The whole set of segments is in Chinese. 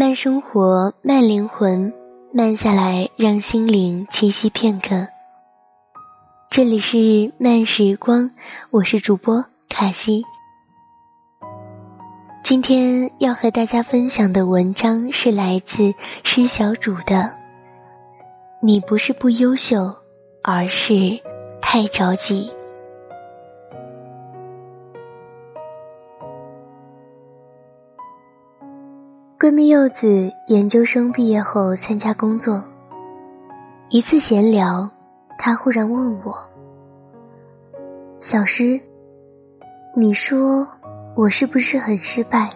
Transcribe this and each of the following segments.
慢生活，慢灵魂，慢下来，让心灵栖息片刻。这里是慢时光，我是主播卡西。今天要和大家分享的文章是来自施小主的。你不是不优秀，而是太着急。闺蜜柚子研究生毕业后参加工作，一次闲聊，她忽然问我：“小诗，你说我是不是很失败？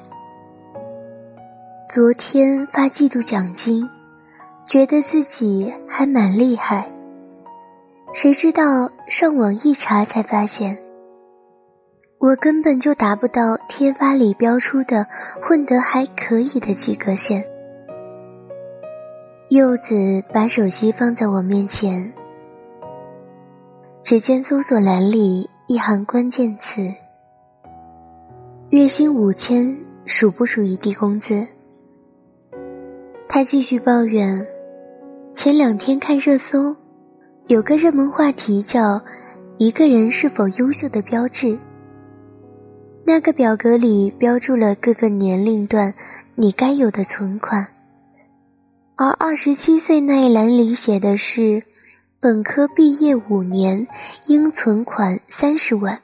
昨天发季度奖金，觉得自己还蛮厉害，谁知道上网一查才发现。”我根本就达不到贴吧里标出的混得还可以的及格线。柚子把手机放在我面前，只见搜索栏里一行关键词：“月薪五千，属不属于低工资？”他继续抱怨：“前两天看热搜，有个热门话题叫‘一个人是否优秀的标志’。”那个表格里标注了各个年龄段你该有的存款，而二十七岁那一栏里写的是本科毕业五年应存款三十万。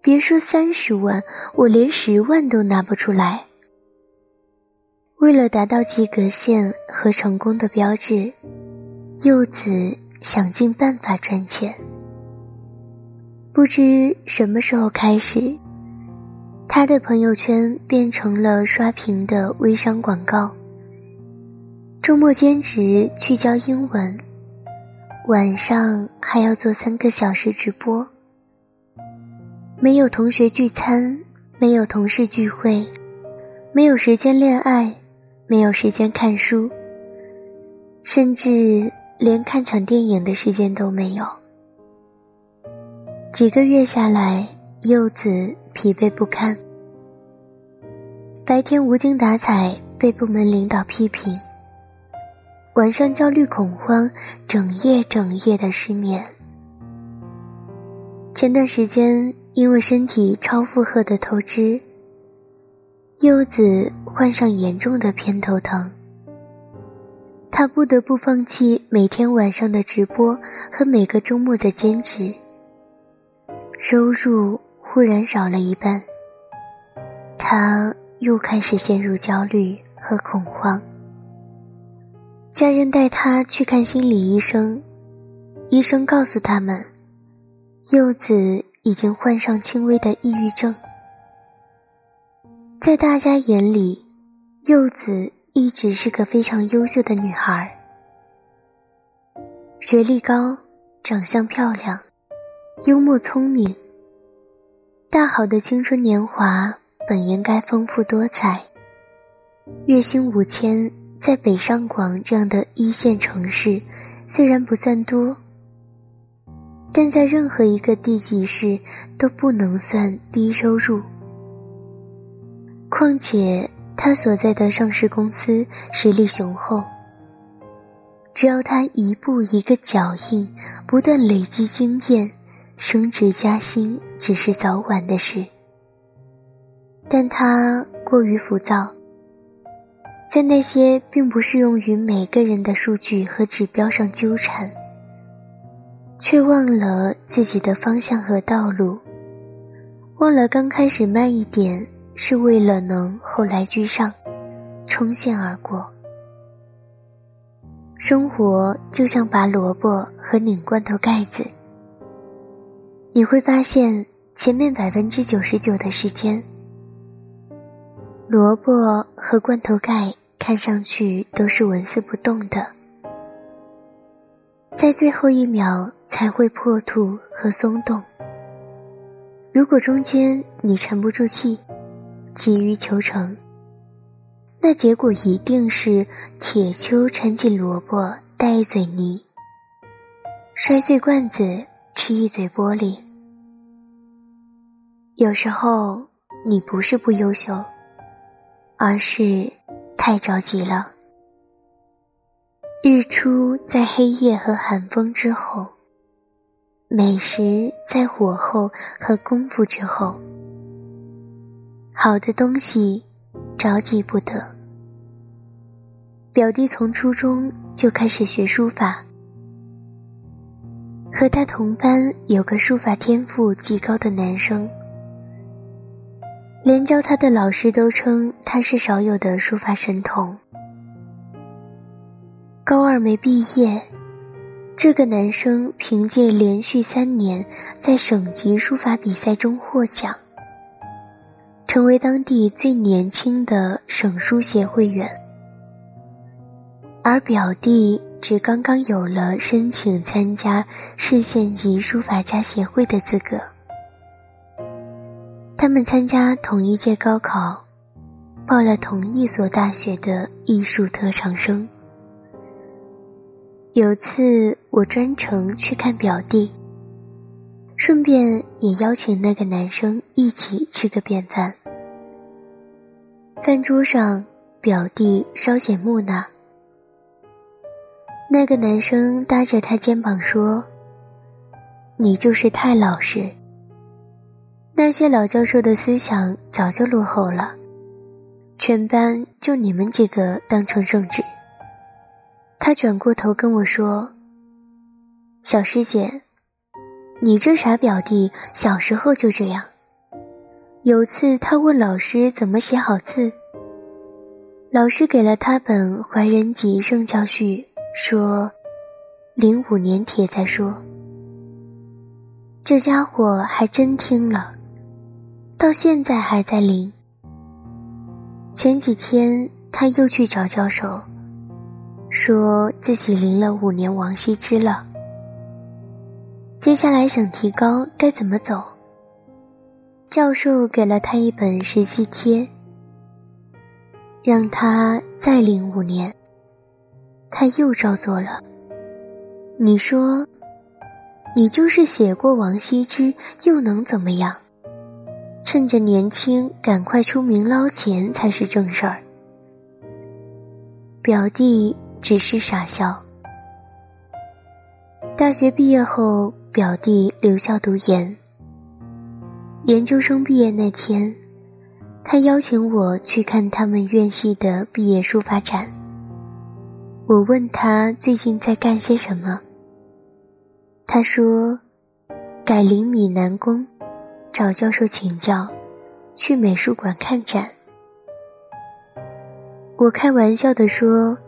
别说三十万，我连十万都拿不出来。为了达到及格线和成功的标志，柚子想尽办法赚钱。不知什么时候开始，他的朋友圈变成了刷屏的微商广告。周末兼职去教英文，晚上还要做三个小时直播。没有同学聚餐，没有同事聚会，没有时间恋爱，没有时间看书，甚至连看场电影的时间都没有。几个月下来，柚子疲惫不堪。白天无精打采，被部门领导批评；晚上焦虑恐慌，整夜整夜的失眠。前段时间因为身体超负荷的透支，柚子患上严重的偏头疼，他不得不放弃每天晚上的直播和每个周末的兼职。收入忽然少了一半，他又开始陷入焦虑和恐慌。家人带他去看心理医生，医生告诉他们，柚子已经患上轻微的抑郁症。在大家眼里，柚子一直是个非常优秀的女孩，学历高，长相漂亮。幽默聪明，大好的青春年华本应该丰富多彩。月薪五千，在北上广这样的一线城市，虽然不算多，但在任何一个地级市都不能算低收入。况且他所在的上市公司实力雄厚，只要他一步一个脚印，不断累积经验。升职加薪只是早晚的事，但他过于浮躁，在那些并不适用于每个人的数据和指标上纠缠，却忘了自己的方向和道路，忘了刚开始慢一点是为了能后来居上，冲线而过。生活就像拔萝卜和拧罐头盖子。你会发现，前面百分之九十九的时间，萝卜和罐头盖看上去都是纹丝不动的，在最后一秒才会破土和松动。如果中间你沉不住气，急于求成，那结果一定是铁锹沉进萝卜带一嘴泥，摔碎罐子。吃一嘴玻璃。有时候你不是不优秀，而是太着急了。日出在黑夜和寒风之后，美食在火候和功夫之后。好的东西着急不得。表弟从初中就开始学书法，和他同班有个书法天赋极高的男生。连教他的老师都称他是少有的书法神童。高二没毕业，这个男生凭借连续三年在省级书法比赛中获奖，成为当地最年轻的省书协会员。而表弟只刚刚有了申请参加市县级书法家协会的资格。他们参加同一届高考，报了同一所大学的艺术特长生。有次我专程去看表弟，顺便也邀请那个男生一起吃个便饭。饭桌上，表弟稍显木讷，那个男生搭着他肩膀说：“你就是太老实。”那些老教授的思想早就落后了，全班就你们几个当成圣旨。他转过头跟我说：“小师姐，你这傻表弟小时候就这样。有次他问老师怎么写好字，老师给了他本《怀仁集圣教序》，说零五年帖再说。这家伙还真听了。”到现在还在临。前几天他又去找教授，说自己临了五年王羲之了。接下来想提高该怎么走？教授给了他一本实际帖，让他再临五年。他又照做了。你说，你就是写过王羲之，又能怎么样？趁着年轻，赶快出名捞钱才是正事儿。表弟只是傻笑。大学毕业后，表弟留校读研。研究生毕业那天，他邀请我去看他们院系的毕业书法展。我问他最近在干些什么，他说改临米南宫。找教授请教，去美术馆看展。我开玩笑的说：“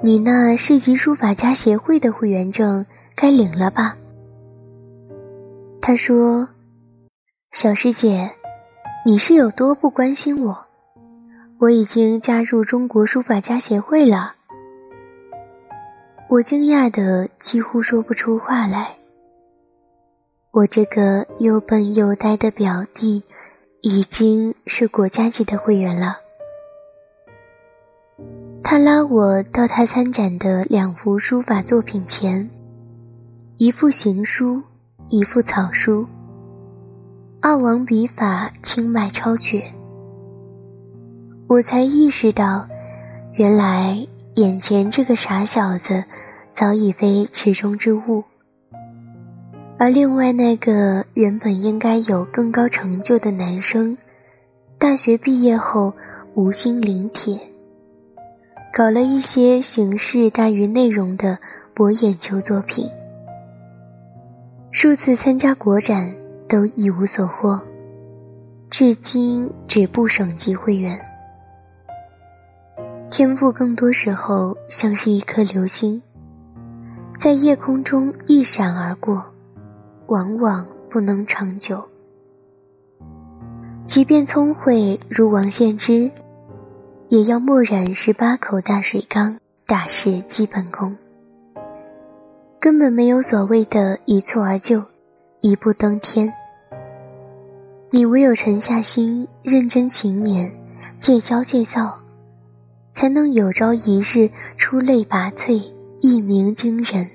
你那市级书法家协会的会员证该领了吧？”他说：“小师姐，你是有多不关心我？我已经加入中国书法家协会了。”我惊讶的几乎说不出话来。我这个又笨又呆的表弟，已经是国家级的会员了。他拉我到他参展的两幅书法作品前，一幅行书，一幅草书。二王笔法清迈超绝，我才意识到，原来眼前这个傻小子，早已非池中之物。而另外那个原本应该有更高成就的男生，大学毕业后无心临帖，搞了一些形式大于内容的博眼球作品，数次参加国展都一无所获，至今止步省级会员。天赋更多时候像是一颗流星，在夜空中一闪而过。往往不能长久。即便聪慧如王献之，也要默染十八口大水缸，大事基本功。根本没有所谓的一蹴而就，一步登天。你唯有沉下心，认真勤勉，戒骄戒躁，才能有朝一日出类拔萃，一鸣惊人。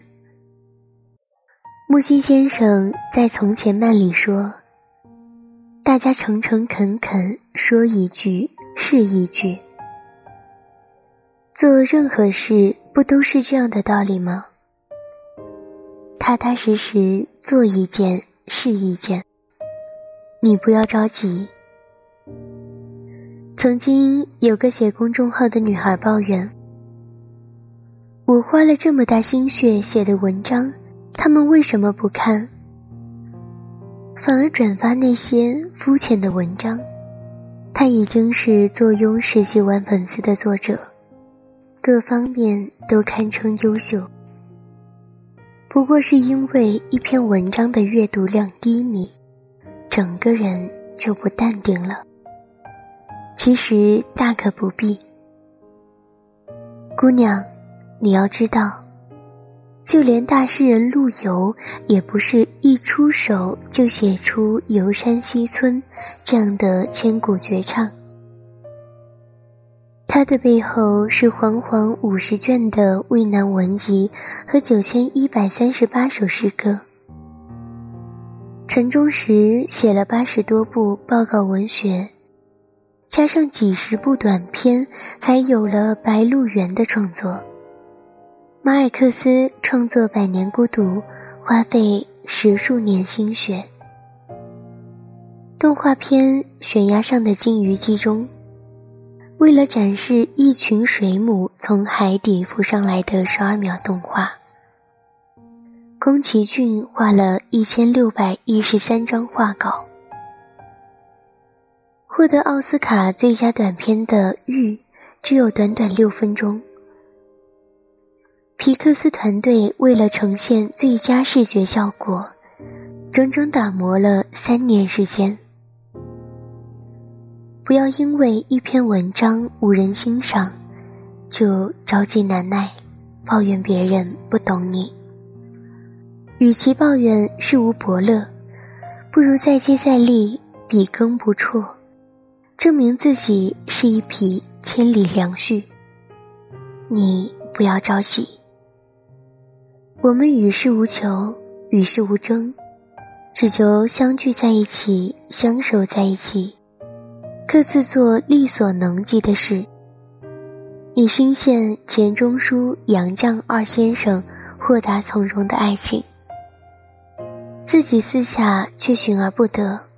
木心先生在《从前慢》里说：“大家诚诚恳恳说一句，是一句。做任何事不都是这样的道理吗？踏踏实实做一件是一件，你不要着急。曾经有个写公众号的女孩抱怨：“我花了这么大心血写的文章，他们为什么不看？反而转发那些肤浅的文章？”她已经是坐拥十几万粉丝的作者，各方面都堪称优秀。不过是因为一篇文章的阅读量低迷，整个人就不淡定了。其实大可不必，姑娘，你要知道，就连大诗人陆游，也不是一出手就写出《游山西村》这样的千古绝唱。他的背后是煌煌五十卷的渭南文集和九千一百三十八首诗歌。陈忠实写了八十多部报告文学，加上几十部短篇，才有了《白鹿原》的创作。马尔克斯创作《百年孤独》花费十数年心血。动画片《悬崖上的金鱼记》中。为了展示一群水母从海底浮上来的十二秒动画，宫崎骏画了一千六百一十三张画稿。获得奥斯卡最佳短片的《玉》只有短短六分钟。皮克斯团队为了呈现最佳视觉效果，整整打磨了三年时间。不要因为一篇文章无人欣赏，就着急难耐，抱怨别人不懂你。与其抱怨事无伯乐，不如再接再厉，笔耕不辍，证明自己是一匹千里良驹。你不要着急，我们与世无求，与世无争，只求相聚在一起，相守在一起。各自做力所能及的事。你心羡钱钟书、杨绛二先生豁达从容的爱情，自己私下却寻而不得。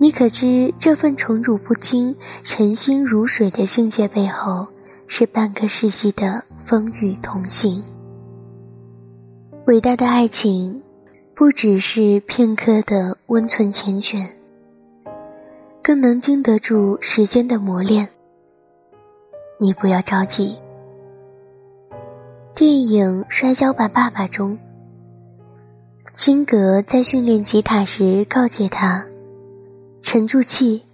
你可知这份宠辱不惊、沉心如水的境界背后，是半个世纪的风雨同行。伟大的爱情，不只是片刻的温存缱绻。更能经得住时间的磨练。你不要着急。电影《摔跤吧，爸爸》中，辛格在训练吉他时告诫他：“沉住气，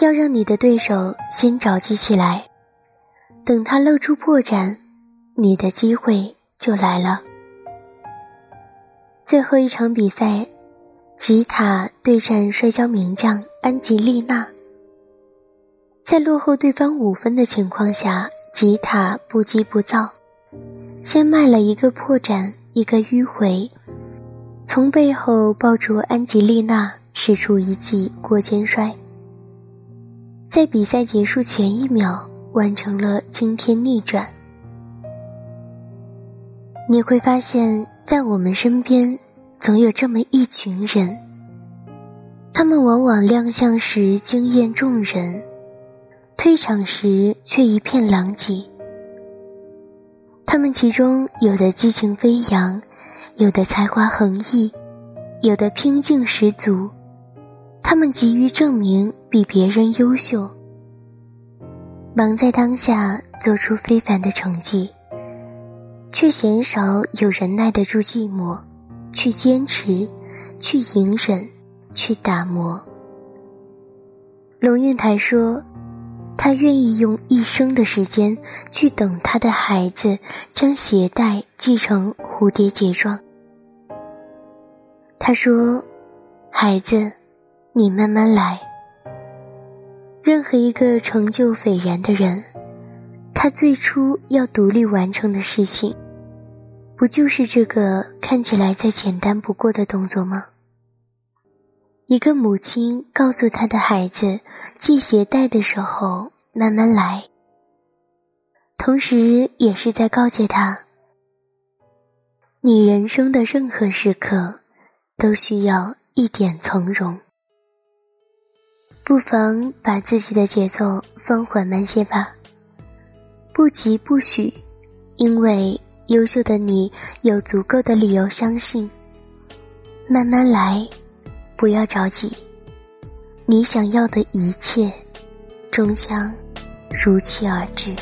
要让你的对手先着急起来，等他露出破绽，你的机会就来了。”最后一场比赛。吉塔对战摔跤名将安吉丽娜，在落后对方五分的情况下，吉塔不急不躁，先卖了一个破绽，一个迂回，从背后抱住安吉丽娜，使出一记过肩摔，在比赛结束前一秒完成了惊天逆转。你会发现在我们身边。总有这么一群人，他们往往亮相时惊艳众人，退场时却一片狼藉。他们其中有的激情飞扬，有的才华横溢，有的拼劲十足。他们急于证明比别人优秀，忙在当下做出非凡的成绩，却鲜少有人耐得住寂寞。去坚持，去隐忍，去打磨。龙应台说：“他愿意用一生的时间去等他的孩子将鞋带系成蝴蝶结状。”他说：“孩子，你慢慢来。任何一个成就斐然的人，他最初要独立完成的事情。”不就是这个看起来再简单不过的动作吗？一个母亲告诉她的孩子，系鞋带的时候慢慢来，同时也是在告诫他，你人生的任何时刻都需要一点从容，不妨把自己的节奏放缓慢些吧，不急不许，因为优秀的你有足够的理由相信，慢慢来。不要着急，你想要的一切终将如期而至。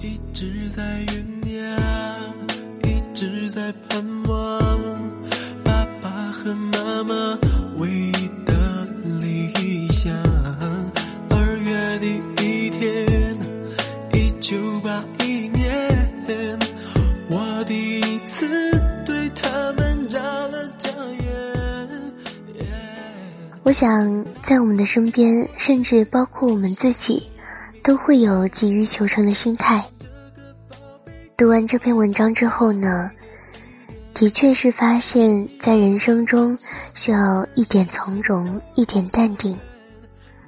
一直在酝酿，一直在盼望，爸爸和妈妈唯我想，在我们的身边，甚至包括我们自己，都会有急于求成的心态。读完这篇文章之后呢，的确是发现，在人生中需要一点从容，一点淡定，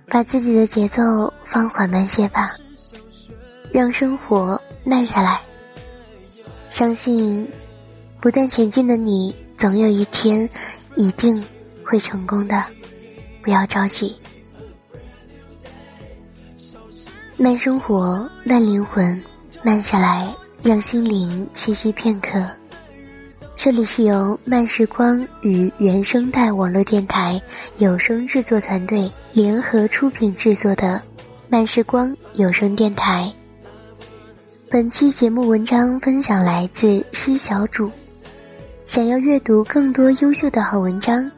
把自己的节奏放缓慢些吧，让生活慢下来。相信，不断前进的你，总有一天一定会成功的。不要着急，慢生活，慢灵魂，慢下来，让心灵栖息片刻。这里是由慢时光与原声带网络电台有声制作团队联合出品制作的慢时光有声电台。本期节目文章分享来自施小主。想要阅读更多优秀的好文章。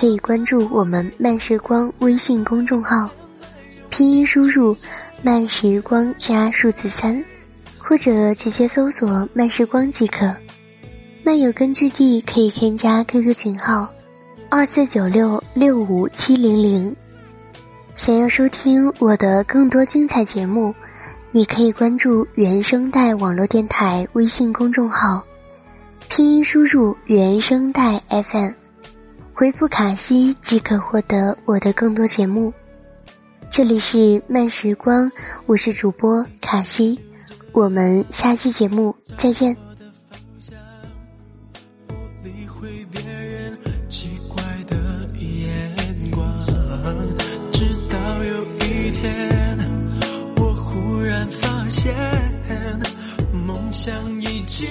可以关注我们慢时光微信公众号，拼音输入“慢时光”加数字三，或者直接搜索“慢时光”即可。漫友根据地可以添加 QQ 群号二四九六六五七零零。想要收听我的更多精彩节目，你可以关注原声带网络电台微信公众号，拼音输入“原声带 FM”。回复卡西即可获得我的更多节目。这里是慢时光，我是主播卡西，我们下期节目再见。方向。不理会别人奇怪的眼光直到有一天，我忽然发现，梦想已经